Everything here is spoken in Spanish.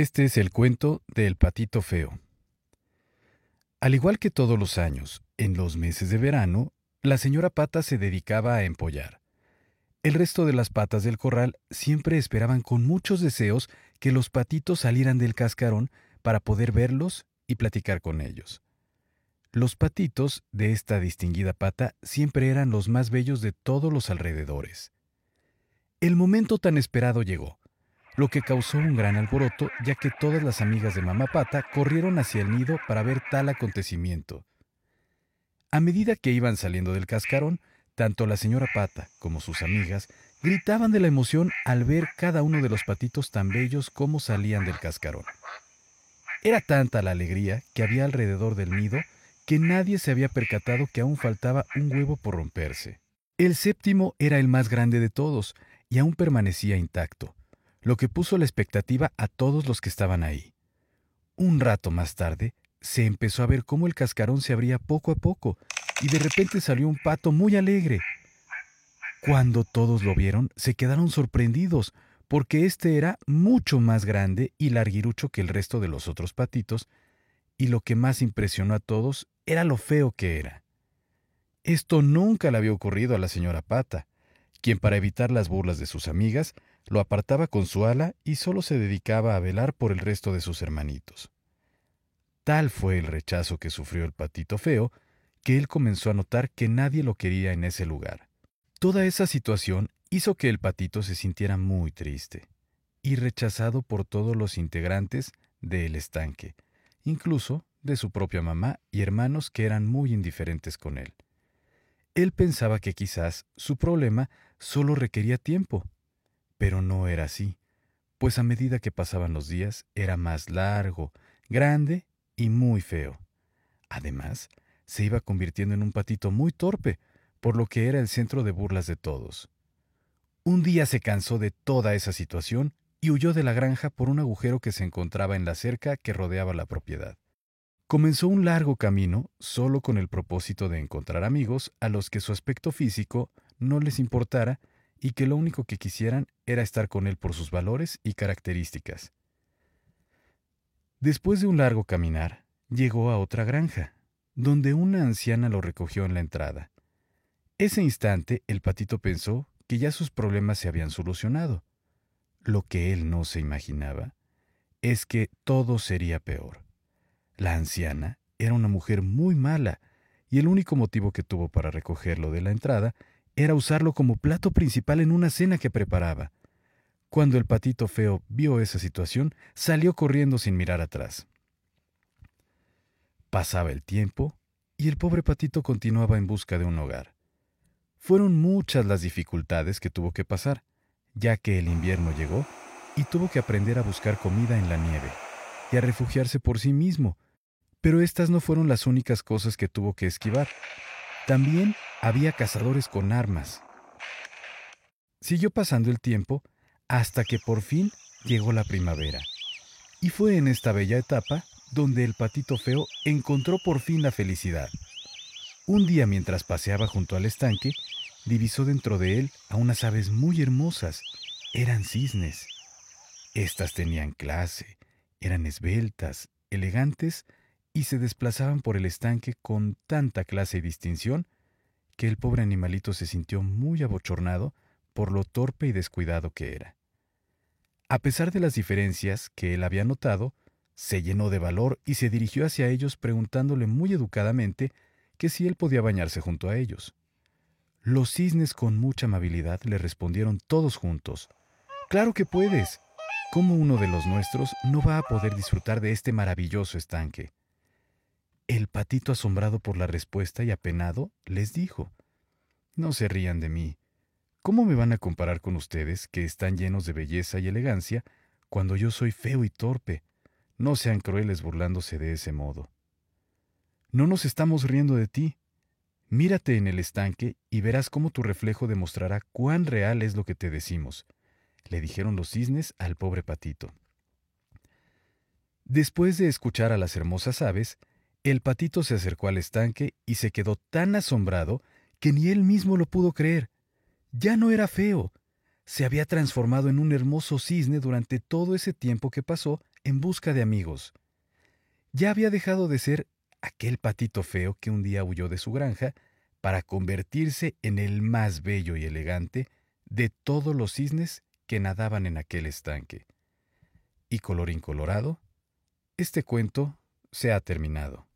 Este es el cuento del patito feo. Al igual que todos los años, en los meses de verano, la señora Pata se dedicaba a empollar. El resto de las patas del corral siempre esperaban con muchos deseos que los patitos salieran del cascarón para poder verlos y platicar con ellos. Los patitos de esta distinguida pata siempre eran los más bellos de todos los alrededores. El momento tan esperado llegó lo que causó un gran alboroto ya que todas las amigas de Mamá Pata corrieron hacia el nido para ver tal acontecimiento. A medida que iban saliendo del cascarón, tanto la señora Pata como sus amigas gritaban de la emoción al ver cada uno de los patitos tan bellos como salían del cascarón. Era tanta la alegría que había alrededor del nido que nadie se había percatado que aún faltaba un huevo por romperse. El séptimo era el más grande de todos y aún permanecía intacto lo que puso la expectativa a todos los que estaban ahí. Un rato más tarde, se empezó a ver cómo el cascarón se abría poco a poco, y de repente salió un pato muy alegre. Cuando todos lo vieron, se quedaron sorprendidos, porque éste era mucho más grande y larguirucho que el resto de los otros patitos, y lo que más impresionó a todos era lo feo que era. Esto nunca le había ocurrido a la señora Pata, quien para evitar las burlas de sus amigas lo apartaba con su ala y solo se dedicaba a velar por el resto de sus hermanitos. Tal fue el rechazo que sufrió el patito feo, que él comenzó a notar que nadie lo quería en ese lugar. Toda esa situación hizo que el patito se sintiera muy triste y rechazado por todos los integrantes del estanque, incluso de su propia mamá y hermanos que eran muy indiferentes con él. Él pensaba que quizás su problema solo requería tiempo pero no era así, pues a medida que pasaban los días era más largo, grande y muy feo. Además, se iba convirtiendo en un patito muy torpe, por lo que era el centro de burlas de todos. Un día se cansó de toda esa situación y huyó de la granja por un agujero que se encontraba en la cerca que rodeaba la propiedad. Comenzó un largo camino solo con el propósito de encontrar amigos a los que su aspecto físico no les importara y que lo único que quisieran era estar con él por sus valores y características. Después de un largo caminar, llegó a otra granja, donde una anciana lo recogió en la entrada. Ese instante el patito pensó que ya sus problemas se habían solucionado. Lo que él no se imaginaba es que todo sería peor. La anciana era una mujer muy mala, y el único motivo que tuvo para recogerlo de la entrada era usarlo como plato principal en una cena que preparaba. Cuando el patito feo vio esa situación, salió corriendo sin mirar atrás. Pasaba el tiempo y el pobre patito continuaba en busca de un hogar. Fueron muchas las dificultades que tuvo que pasar, ya que el invierno llegó y tuvo que aprender a buscar comida en la nieve y a refugiarse por sí mismo. Pero estas no fueron las únicas cosas que tuvo que esquivar. También había cazadores con armas. Siguió pasando el tiempo hasta que por fin llegó la primavera. Y fue en esta bella etapa donde el patito feo encontró por fin la felicidad. Un día mientras paseaba junto al estanque, divisó dentro de él a unas aves muy hermosas. Eran cisnes. Estas tenían clase, eran esbeltas, elegantes y se desplazaban por el estanque con tanta clase y distinción que el pobre animalito se sintió muy abochornado por lo torpe y descuidado que era. A pesar de las diferencias que él había notado, se llenó de valor y se dirigió hacia ellos preguntándole muy educadamente que si él podía bañarse junto a ellos. Los cisnes con mucha amabilidad le respondieron todos juntos, Claro que puedes. ¿Cómo uno de los nuestros no va a poder disfrutar de este maravilloso estanque? El patito, asombrado por la respuesta y apenado, les dijo, No se rían de mí. ¿Cómo me van a comparar con ustedes, que están llenos de belleza y elegancia, cuando yo soy feo y torpe? No sean crueles burlándose de ese modo. No nos estamos riendo de ti. Mírate en el estanque y verás cómo tu reflejo demostrará cuán real es lo que te decimos, le dijeron los cisnes al pobre patito. Después de escuchar a las hermosas aves, el patito se acercó al estanque y se quedó tan asombrado que ni él mismo lo pudo creer. Ya no era feo. se había transformado en un hermoso cisne durante todo ese tiempo que pasó en busca de amigos. Ya había dejado de ser aquel patito feo que un día huyó de su granja para convertirse en el más bello y elegante de todos los cisnes que nadaban en aquel estanque. Y colorín colorado, este cuento se ha terminado.